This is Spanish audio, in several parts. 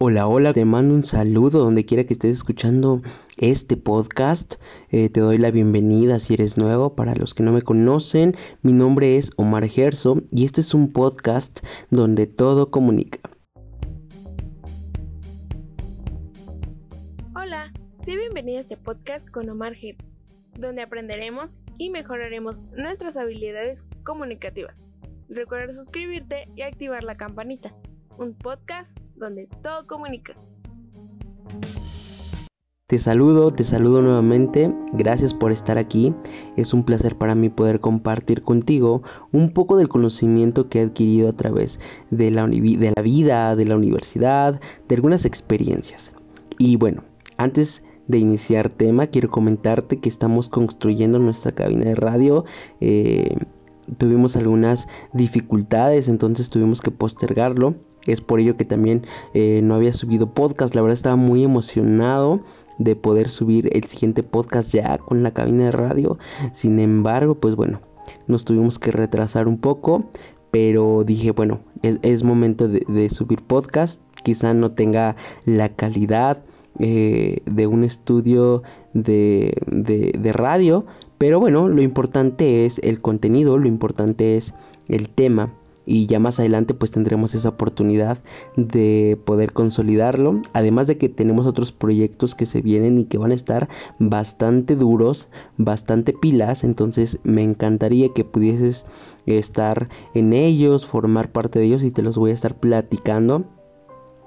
Hola, hola, te mando un saludo donde quiera que estés escuchando este podcast. Eh, te doy la bienvenida si eres nuevo. Para los que no me conocen, mi nombre es Omar Gerso y este es un podcast donde todo comunica. Hola, sé bienvenida a este podcast con Omar Gerso, donde aprenderemos y mejoraremos nuestras habilidades comunicativas. Recuerda suscribirte y activar la campanita un podcast donde todo comunica. Te saludo, te saludo nuevamente, gracias por estar aquí. Es un placer para mí poder compartir contigo un poco del conocimiento que he adquirido a través de la, de la vida, de la universidad, de algunas experiencias. Y bueno, antes de iniciar tema, quiero comentarte que estamos construyendo nuestra cabina de radio. Eh, tuvimos algunas dificultades, entonces tuvimos que postergarlo. Es por ello que también eh, no había subido podcast. La verdad estaba muy emocionado de poder subir el siguiente podcast ya con la cabina de radio. Sin embargo, pues bueno, nos tuvimos que retrasar un poco. Pero dije, bueno, es, momento de, subir podcast. Quizá no tenga la calidad eh, de un estudio de, de radio. Pero bueno, lo importante es el contenido, lo importante es el tema. Y ya más adelante pues tendremos esa oportunidad de poder consolidarlo. Además de que tenemos otros proyectos que se vienen y que van a estar bastante duros bastante pilas. Entonces me encantaría que pudieses estar en ellos formar parte de ellos y te los voy a estar platicando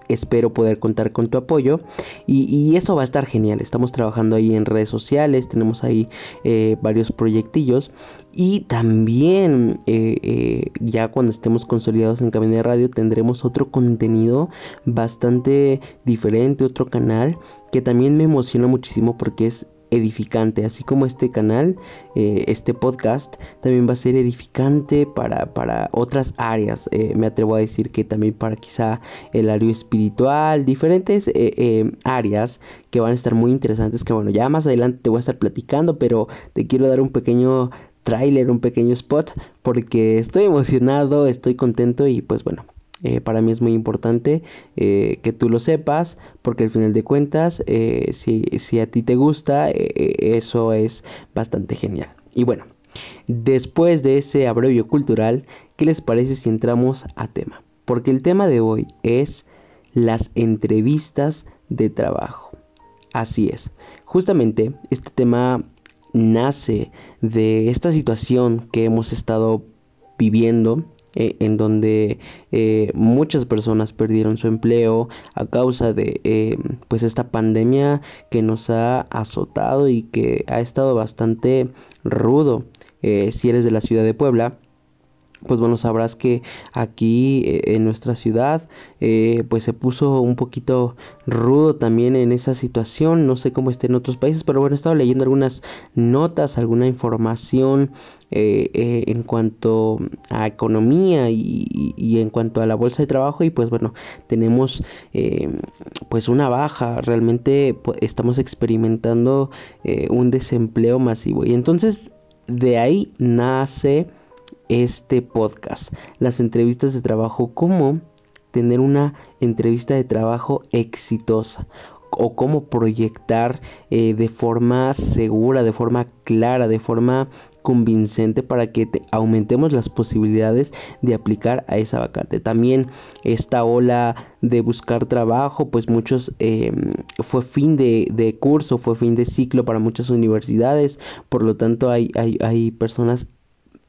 espero poder contar con tu apoyo y, eso va a estar genial. Estamos trabajando ahí en redes sociales tenemos ahí eh, varios proyectillos y también eh, eh, ya cuando estemos consolidados en Cabina de Radio tendremos otro contenido bastante diferente otro canal que también me emociona muchísimo porque es edificante, así como este canal, eh, este podcast también va a ser edificante para, para otras áreas. Eh, me atrevo a decir que también para quizá el área espiritual, diferentes eh, áreas que van a estar muy interesantes. Que bueno, ya más adelante te voy a estar platicando, pero te quiero dar un pequeño trailer, un pequeño spot, porque estoy emocionado, estoy contento y pues bueno, eh, para mí es muy importante eh, que tú lo sepas porque al final de cuentas eh, si, si, a ti te gusta eso es bastante genial. Y bueno después de ese abrevio cultural qué les parece si entramos a tema porque el tema de hoy es las entrevistas de trabajo. Así es. Justamente este tema nace de esta situación que hemos estado viviendo eh, en donde eh, muchas personas perdieron su empleo a causa de eh, pues esta pandemia que nos ha azotado y que ha estado bastante rudo. si eres de la ciudad de Puebla, pues bueno, sabrás que aquí eh, en nuestra ciudad eh, pues se puso un poquito rudo también en esa situación, no sé cómo esté en otros países, pero bueno, he estado leyendo algunas notas, alguna información eh, en cuanto a economía y, y, en cuanto a la bolsa de trabajo y pues bueno, tenemos pues una baja, realmente estamos experimentando un desempleo masivo. Y entonces de ahí nace este podcast, las entrevistas de trabajo, cómo tener una entrevista de trabajo exitosa o cómo proyectar eh, de forma segura, de forma clara, de forma convincente para que aumentemos las posibilidades de aplicar a esa vacante. También esta ola de buscar trabajo, pues muchos em, fue fin de, de, curso, fue fin de ciclo para muchas universidades, por lo tanto hay, hay, hay personas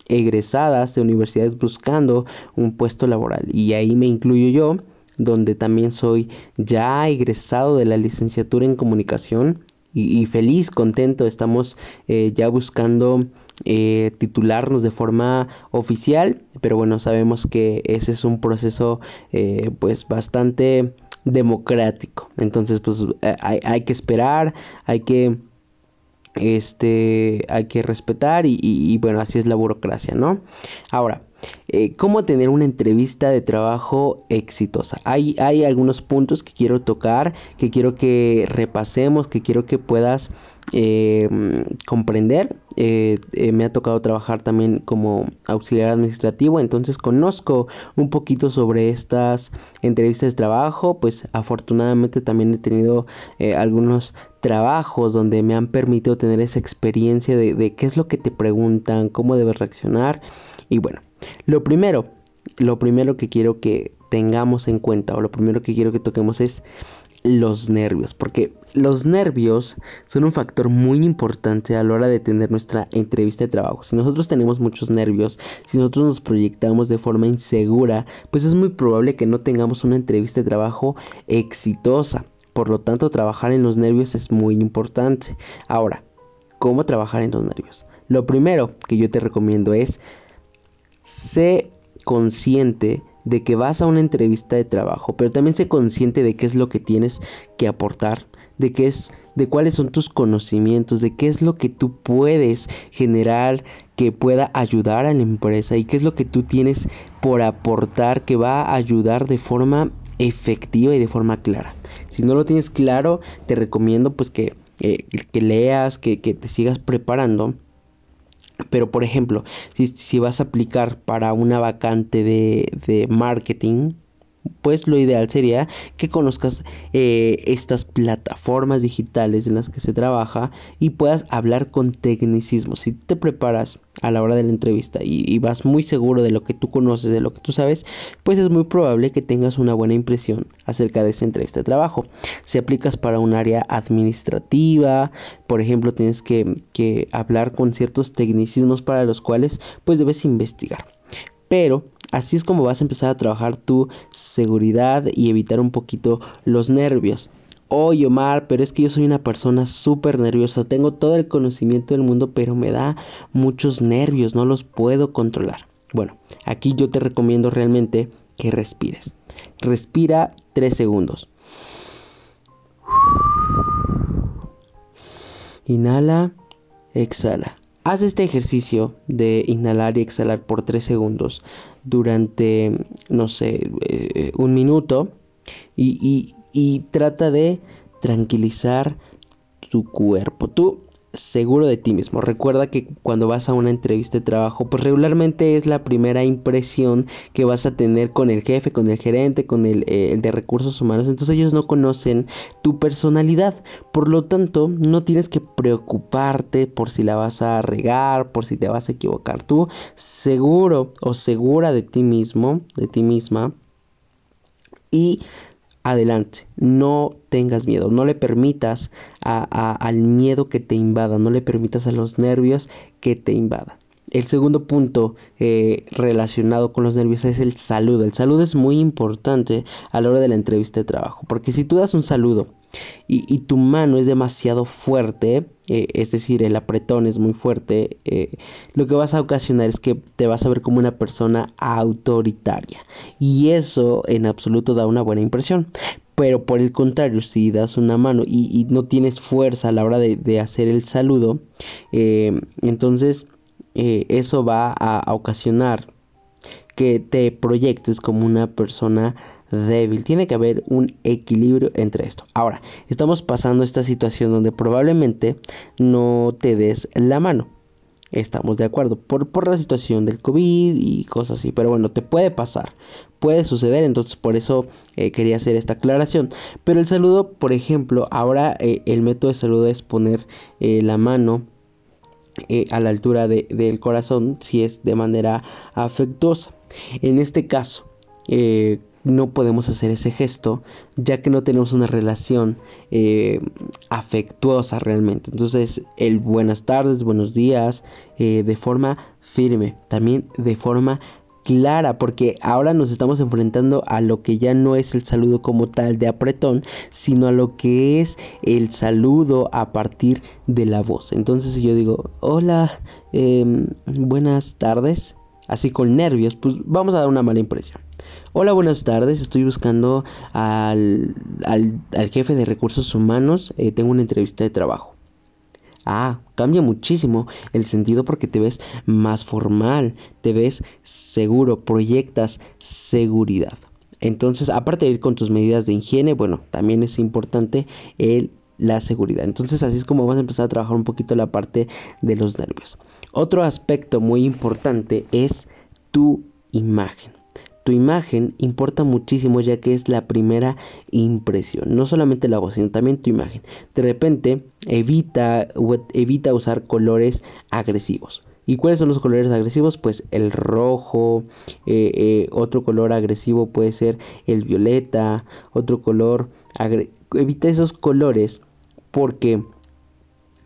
egresadas de universidades buscando un puesto laboral. Y ahí me incluyo yo, donde también soy ya egresado de la licenciatura en comunicación y, feliz, contento, estamos eh, ya buscando eh, titularnos de forma oficial, pero bueno, sabemos que ese es un proceso eh, pues bastante democrático. Entonces pues hay, hay que esperar, hay que este hay que respetar y, bueno así es la burocracia no ahora eh, cómo tener una entrevista de trabajo exitosa. Hay, algunos puntos que quiero tocar, que quiero que repasemos, que quiero que puedas eh, comprender. Eh, me ha tocado trabajar también como auxiliar administrativo, entonces conozco un poquito sobre estas entrevistas de trabajo. Pues afortunadamente también he tenido algunos trabajos donde me han permitido tener esa experiencia de qué es lo que te preguntan, cómo debes reaccionar y bueno. Lo primero, lo primero que quiero que tengamos en cuenta o lo primero que quiero que toquemos es los nervios, porque los nervios son un factor muy importante a la hora de tener nuestra entrevista de trabajo. Si nosotros tenemos muchos nervios, si nosotros nos proyectamos de forma insegura, pues es muy probable que no tengamos una entrevista de trabajo exitosa. Por lo tanto, trabajar en los nervios es muy importante. Ahora, ¿cómo trabajar en los nervios? Lo primero que yo te recomiendo es sé consciente de que vas a una entrevista de trabajo, pero también sé consciente de qué es lo que tienes que aportar, de qué es de cuáles son tus conocimientos, de qué es lo que tú puedes generar que pueda ayudar a la empresa y qué es lo que tú tienes por aportar que va a ayudar de forma efectiva y de forma clara. Si no lo tienes claro, te recomiendo pues que, eh, que leas, que, que te sigas preparando pero por ejemplo, si, vas a aplicar para una vacante de, de marketing, pues lo ideal sería que conozcas eh, estas plataformas digitales en las que se trabaja y puedas hablar con tecnicismo. Si te preparas a la hora de la entrevista y, vas muy seguro de lo que tú conoces, de lo que tú sabes, pues es muy probable que tengas una buena impresión acerca de esa entrevista de trabajo. Si aplicas para un área administrativa, por ejemplo, tienes que, que hablar con ciertos tecnicismos para los cuales pues debes investigar. Pero Así es como vas a empezar a trabajar tu seguridad y evitar un poquito los nervios. Oye Omar, pero es que yo soy una persona súper nerviosa, tengo todo el conocimiento del mundo, pero me da muchos nervios, no los puedo controlar. Bueno, aquí yo te recomiendo realmente que respires. Respira 3 segundos. Inhala, exhala. Haz este ejercicio de inhalar y exhalar por 3 segundos durante, no sé, eh, un minuto y, y trata de tranquilizar tu cuerpo. Tú seguro de ti mismo. Recuerda que cuando vas a una entrevista de trabajo, pues regularmente es la primera impresión que vas a tener con el jefe, con el gerente, con el, eh, de recursos humanos. Entonces ellos no conocen tu personalidad. Por lo tanto, no tienes que preocuparte por si la vas a regar, por si te vas a equivocar. Tú seguro o segura de ti mismo, de ti misma. Y adelante, no tengas miedo, no le permitas al miedo que te invada, no le permitas a los nervios que te invadan. El segundo punto eh, relacionado con los nervios es el saludo. El saludo es muy importante a la hora de la entrevista de trabajo, porque si tú das un saludo y, tu mano es demasiado fuerte, eh, es decir, el apretón es muy fuerte, eh, lo que vas a ocasionar es que te vas a ver como una persona autoritaria. Y eso en absoluto da una buena impresión. Pero por el contrario, si das una mano y, no tienes fuerza a la hora de, hacer el saludo, eh, eso va a ocasionar que te proyectes como una persona débil. Tiene que haber un equilibrio entre esto. Ahora, estamos pasando esta situación donde probablemente no te des la mano. Estamos de acuerdo por, por la situación del COVID y cosas así. Pero bueno, te puede pasar. Puede suceder. Entonces por eso eh, quería hacer esta aclaración. Pero el saludo, por ejemplo, ahora eh, el método de saludo es poner la mano a la altura del corazón si es de manera afectuosa. En este caso, no podemos hacer ese gesto ya que no tenemos una relación eh, afectuosa realmente. Entonces el buenas tardes, buenos días, eh, de forma firme, también de forma clara, porque ahora nos estamos enfrentando a lo que ya no es el saludo como tal de apretón, sino a lo que es el saludo a partir de la voz. Entonces si yo digo, hola, em, buenas tardes, así con nervios, pues vamos a dar una mala impresión. Hola, buenas tardes. Estoy buscando al, al, jefe de recursos humanos. Eh, tengo una entrevista de trabajo. Ah, cambia muchísimo el sentido porque te ves más formal, te ves seguro, proyectas seguridad. Entonces, aparte de ir con tus medidas de higiene, bueno, también es importante la seguridad. Entonces así es como vamos a empezar a trabajar un poquito la parte de los nervios. Otro aspecto muy importante es tu imagen. Tu imagen importa muchísimo ya que es la primera impresión. No solamente la voz, sino también tu imagen. De repente evita, evita usar colores agresivos. ¿Y cuáles son los colores agresivos? Pues el rojo, eh, eh, otro color agresivo puede ser el violeta, otro color... Evita esos colores porque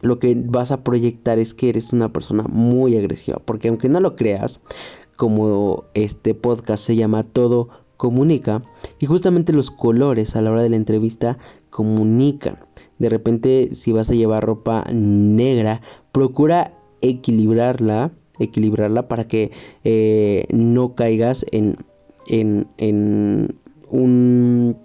lo que vas a proyectar es que eres una persona muy agresiva. Porque aunque no lo creas, como este podcast se llama Todo Comunica, y justamente los colores a la hora de la entrevista comunican. De repente, si vas a llevar ropa negra, procura equilibrarla, equilibrarla para que eh, no caigas en, en, en un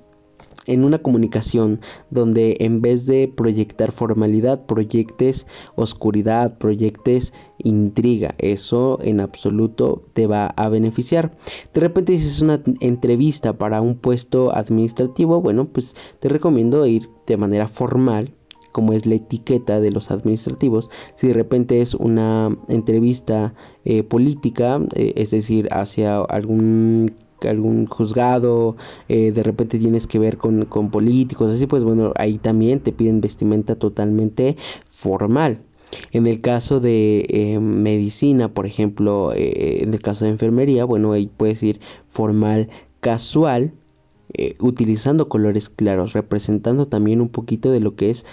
en una comunicación donde en vez de proyectar formalidad, proyectes oscuridad, proyectes intriga. Eso en absoluto te va a beneficiar. De repente dices una entrevista para un puesto administrativo, bueno, pues te recomiendo ir de manera formal como es la etiqueta de los administrativos. Si de repente es una entrevista eh, política, eh, es decir, hacia algún algún juzgado, eh, de repente tienes que ver con, políticos, así pues bueno, ahí también te piden vestimenta totalmente formal. En el caso de eh, medicina, por ejemplo, eh, en el caso de enfermería, bueno, ahí puedes ir formal, casual, utilizando colores claros, representando también un poquito de lo que es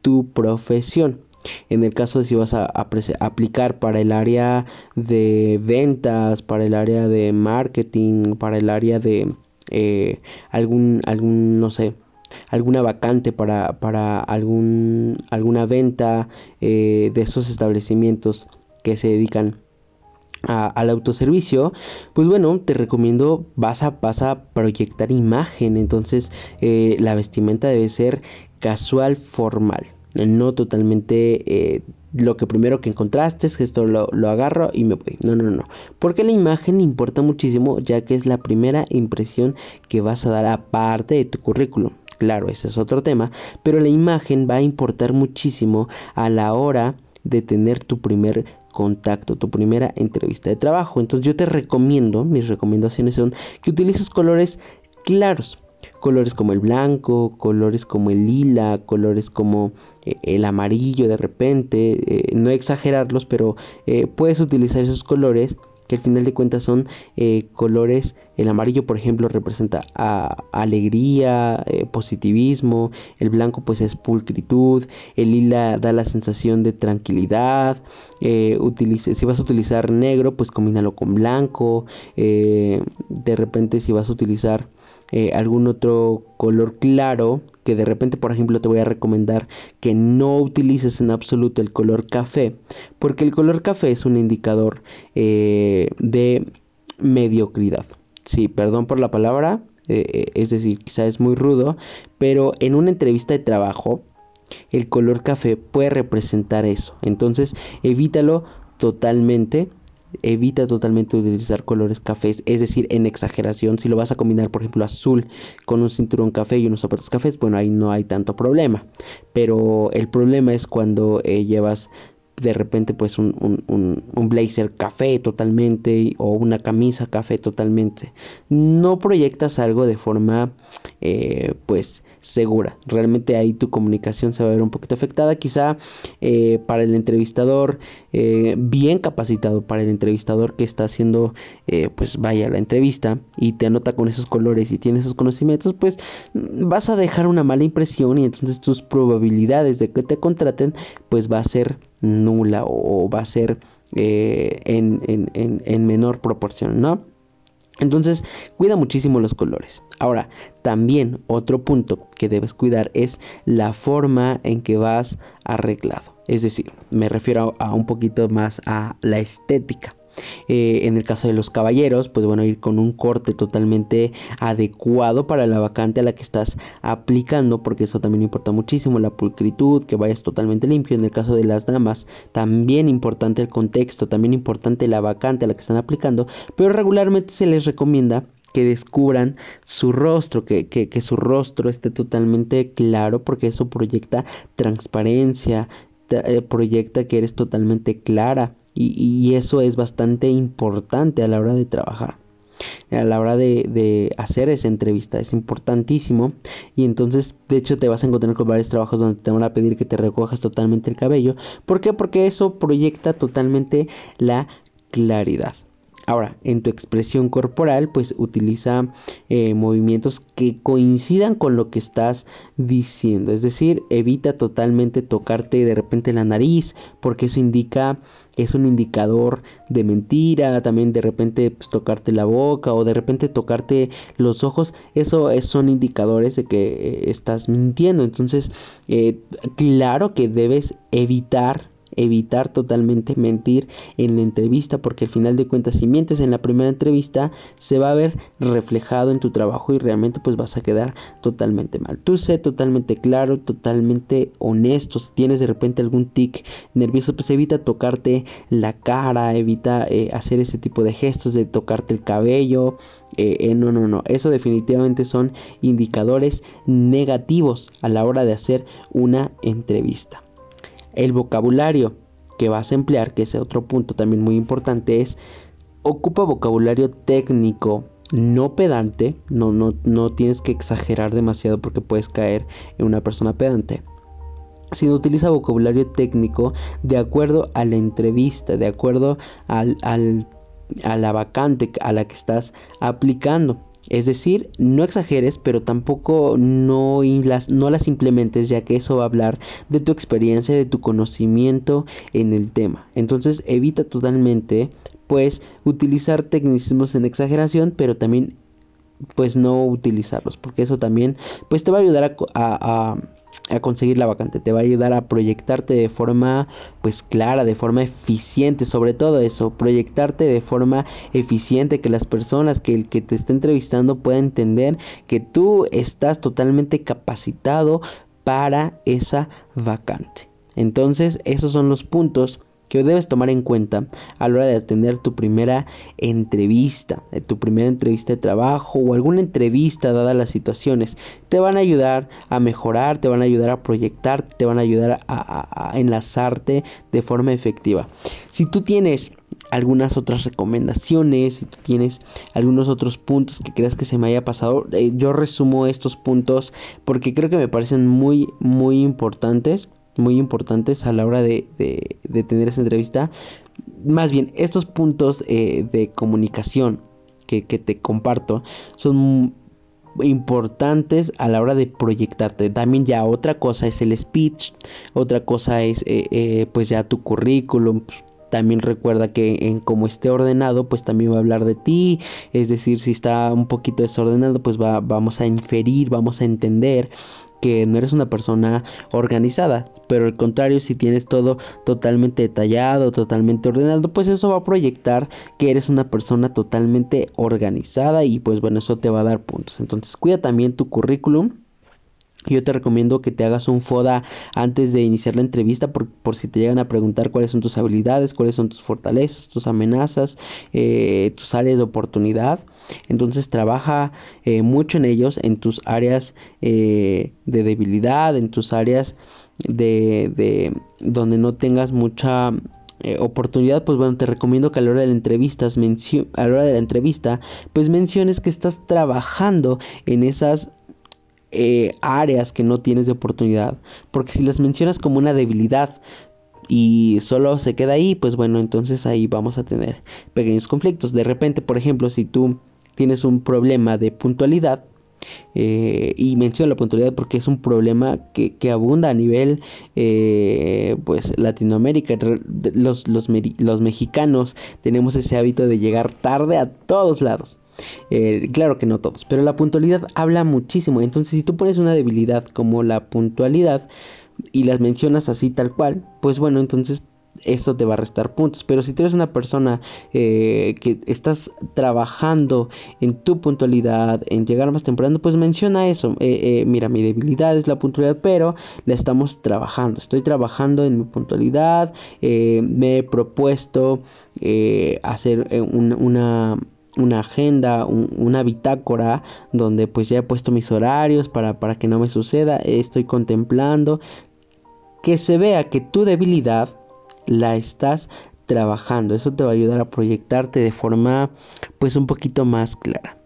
tu profesión. En el caso de si vas a, aplicar para el área de ventas, para el área de marketing, para el área de eh, algún, algún, no sé, alguna vacante para, para algún, alguna venta eh, de esos establecimientos que se dedican al autoservicio, pues bueno, te recomiendo, vas a, vas a proyectar imagen, entonces eh, la vestimenta debe ser casual formal no totalmente eh, lo que primero que encontraste es que esto lo, lo, agarro y me voy. No, no, no. Porque la imagen importa muchísimo ya que es la primera impresión que vas a dar aparte de tu currículum. Claro, ese es otro tema, pero la imagen va a importar muchísimo a la hora de tener tu primer contacto, tu primera entrevista de trabajo. Entonces yo te recomiendo, mis recomendaciones son que utilices colores claros colores como el blanco, colores como el lila, colores como eh, el amarillo de repente, eh, no exagerarlos, pero eh, puedes utilizar esos colores que al final de cuentas son colores, el amarillo por ejemplo representa alegría, positivismo, el blanco pues es pulcritud, el lila da la sensación de tranquilidad, utilice, si vas a utilizar negro pues combínalo con blanco, de repente si vas a utilizar eh, algún otro color claro que de repente por ejemplo te voy a recomendar que no utilices en absoluto el color café porque el color café es un indicador eh, de mediocridad. Sí perdón por la palabra eh, es decir quizá es muy rudo pero en una entrevista de trabajo el color café puede representar eso. Entonces evítalo totalmente evita totalmente utilizar colores cafés, es decir, en exageración, si lo vas a combinar, por ejemplo, azul con un cinturón café y unos zapatos cafés, bueno, ahí no hay tanto problema, pero el problema es cuando eh, llevas de repente pues un, un, blazer café totalmente o una camisa café totalmente. No proyectas algo de forma eh, pues segura. Realmente ahí tu comunicación se va a ver un poquito afectada. Quizá eh, para el entrevistador, eh, bien capacitado para el entrevistador que está haciendo, eh, pues vaya la entrevista y te anota con esos colores y tiene esos conocimientos, pues vas a dejar una mala impresión y entonces tus probabilidades de que te contraten, pues va a ser nula o, va a ser en, en, en menor proporción, ¿no? Entonces, cuida muchísimo los colores. Ahora, también otro punto que debes cuidar es la forma en que vas arreglado. Es decir, me refiero a, un poquito más a la estética. Eh, en el caso de los caballeros, pues bueno, ir con un corte totalmente adecuado para la vacante a la que estás aplicando, porque eso también importa muchísimo, la pulcritud, que vayas totalmente limpio. En el caso de las damas, también importante el contexto, también importante la vacante a la que están aplicando, pero regularmente se les recomienda que descubran su rostro, que, que, su rostro esté totalmente claro, porque eso proyecta transparencia, eh, proyecta que eres totalmente clara y, eso es bastante importante a la hora de trabajar a la hora de, de, hacer esa entrevista es importantísimo. Y entonces de hecho te vas a encontrar con varios trabajos donde te van a pedir que te recojas totalmente el cabello. ¿por qué? porque eso proyecta totalmente la claridad Ahora, en tu expresión corporal, pues utiliza eh, movimientos que coincidan con lo que estás diciendo. Es decir, evita totalmente tocarte de repente la nariz, porque eso indica, es un indicador de mentira. También de repente pues, tocarte la boca o de repente tocarte los ojos. Eso son indicadores de que eh, estás mintiendo. Entonces, eh, claro que debes evitar evitar totalmente mentir en la entrevista porque al final de cuentas si mientes en la primera entrevista se va a ver reflejado en tu trabajo y realmente pues vas a quedar totalmente mal. Tú sé totalmente claro, totalmente honesto. Si tienes de repente algún tic nervioso pues evita tocarte la cara, evita eh, hacer ese tipo de gestos de tocarte el cabello. Eh, eh, no, no, no. Eso definitivamente son indicadores negativos a la hora de hacer una entrevista. El vocabulario que vas a emplear, que es otro punto también muy importante, es ocupa vocabulario técnico, no pedante, no, no, no tienes que exagerar demasiado porque puedes caer en una persona pedante sino utiliza vocabulario técnico de acuerdo a la entrevista, de acuerdo al, al, a la vacante a la que estás aplicando. Es decir, no exageres, pero tampoco no las, no las implementes, ya que eso va a hablar de tu experiencia, de tu conocimiento en el tema. Entonces evita totalmente, pues, utilizar tecnicismos en exageración, pero también, pues, no utilizarlos, porque eso también, pues, te va a ayudar a a conseguir la vacante, te va a ayudar a proyectarte de forma pues clara, de forma eficiente, sobre todo eso, proyectarte de forma eficiente, que las personas, que el que te esté entrevistando pueda entender que tú estás totalmente capacitado para esa vacante. Entonces, esos son los puntos que debes tomar en cuenta a la hora de atender tu primera entrevista, eh, tu primera entrevista de trabajo o alguna entrevista dadas las situaciones. Te van a ayudar a mejorar, te van a ayudar a proyectar, te van a ayudar a, enlazarte de forma efectiva. Si tú tienes algunas otras recomendaciones, si tú tienes algunos otros puntos que creas que se me haya pasado, eh, yo resumo estos puntos porque creo que me parecen muy, muy importantes muy importantes a la hora de, tener esa entrevista. Más bien, estos puntos eh, de comunicación que, te comparto son importantes a la hora de proyectarte. También ya otra cosa es el speech, otra cosa es eh, eh, pues ya tu currículum. También recuerda que en como esté ordenado, pues también va a hablar de ti. Es decir, si está un poquito desordenado, pues va, vamos a inferir, vamos a entender que no eres una persona organizada, pero al contrario, si tienes todo totalmente detallado, totalmente ordenado, pues eso va a proyectar que eres una persona totalmente organizada y pues bueno, eso te va a dar puntos. Entonces, cuida también tu currículum yo te recomiendo que te hagas un FODA antes de iniciar la entrevista por, si te llegan a preguntar cuáles son tus habilidades, cuáles son tus fortalezas, tus amenazas, eh, tus áreas de oportunidad. Entonces trabaja eh, mucho en ellos, en tus áreas eh, de debilidad, en tus áreas de, de donde no tengas mucha oportunidad, pues bueno, te recomiendo que a la hora de la entrevista, a la hora de la entrevista, pues menciones que estás trabajando en esas eh, áreas que no tienes de oportunidad. Porque si las mencionas como una debilidad y solo se queda ahí, pues bueno, entonces ahí vamos a tener pequeños conflictos. De repente, por ejemplo, si tú tienes un problema de puntualidad, eh, y menciono la puntualidad porque es un problema que, abunda a nivel eh, pues Latinoamérica los, mexicanos tenemos ese hábito de llegar tarde a todos lados eh, claro que no todos, pero la puntualidad habla muchísimo. Entonces, si tú pones una debilidad como la puntualidad y las mencionas así tal cual, pues bueno, entonces eso te va a restar puntos. Pero si tú eres una persona eh, que estás trabajando en tu puntualidad, en llegar más temprano, pues menciona eso. Eh, mira, mi debilidad es la puntualidad, pero la estamos trabajando. Estoy trabajando en mi puntualidad. me he propuesto hacer una una agenda, una bitácora donde pues ya he puesto mis horarios para, para que no me suceda, estoy contemplando que se vea que tu debilidad la estás trabajando, eso te va a ayudar a proyectarte de forma pues un poquito más clara.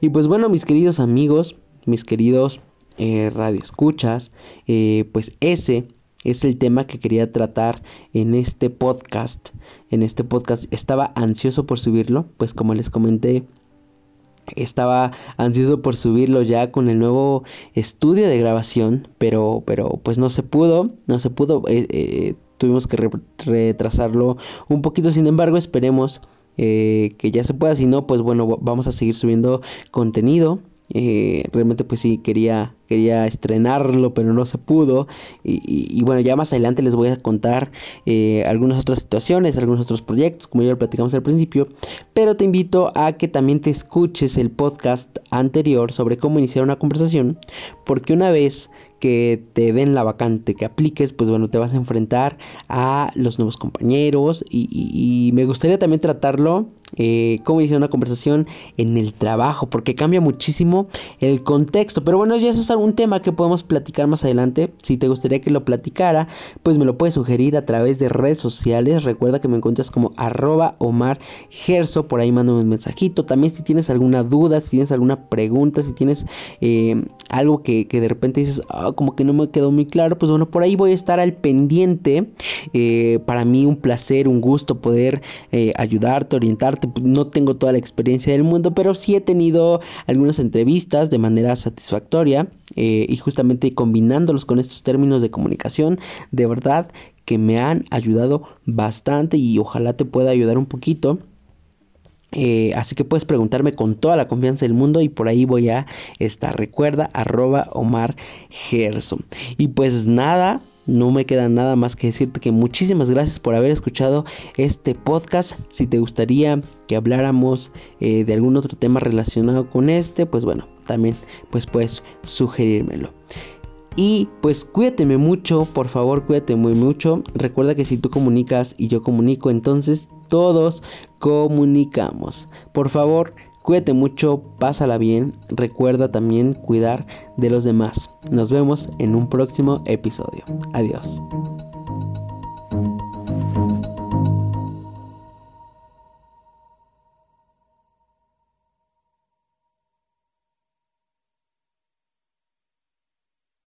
Y pues bueno mis queridos amigos, mis queridos eh, radioescuchas, eh, pues ese es el tema que quería tratar en este podcast. En este podcast estaba ansioso por subirlo, pues como les comenté, estaba ansioso por subirlo ya con el nuevo estudio de grabación, pero, pero pues no se pudo, no se pudo, eh, eh, tuvimos que retrasarlo un poquito, sin embargo esperemos eh, que ya se pueda, si no pues bueno vamos a seguir subiendo contenido. Eh, realmente pues sí quería quería estrenarlo pero no se pudo. Y, bueno ya más adelante les voy a contar eh, algunas otras situaciones algunos otros proyectos como ya lo platicamos al principio. Pero te invito a que también te escuches el podcast anterior sobre cómo iniciar una conversación porque una vez que te den la vacante, que apliques, pues bueno, te vas a enfrentar a los nuevos compañeros. Y, me gustaría también tratarlo eh, como dice una conversación en el trabajo, porque cambia muchísimo el contexto. Pero bueno, ya eso es algún tema que podemos platicar más adelante. Si te gustaría que lo platicara, pues me lo puedes sugerir a través de redes sociales. Recuerda que me encuentras como arroba Omar Gerso, por ahí mándame un mensajito. También si tienes alguna duda, si tienes alguna pregunta, si tienes eh, algo que, de repente dices, ah, como que no me quedó muy claro, pues bueno, por ahí voy a estar al pendiente. Eh, para mí un placer, un gusto poder ayudarte, orientarte pues, no tengo toda la experiencia del mundo, pero sí he tenido algunas entrevistas de manera satisfactoria eh, y justamente combinándolos con estos términos de comunicación, de verdad que me han ayudado bastante y ojalá te pueda ayudar un poquito. Eh, así que puedes preguntarme con toda la confianza del mundo y por ahí voy a estar. Recuerda arroba Omar Gerson. Y pues nada, no me queda nada más que decirte que muchísimas gracias por haber escuchado este podcast. Si te gustaría que habláramos eh, de algún otro tema relacionado con este, pues bueno, también pues puedes sugerírmelo. Y pues cuídateme mucho, por favor cuídate muy mucho. Recuerda que si tú comunicas y yo comunico, entonces todos comunicamos. Por favor, Cuídate mucho, pásala bien, recuerda también cuidar de los demás. Nos vemos en un próximo episodio. Adiós.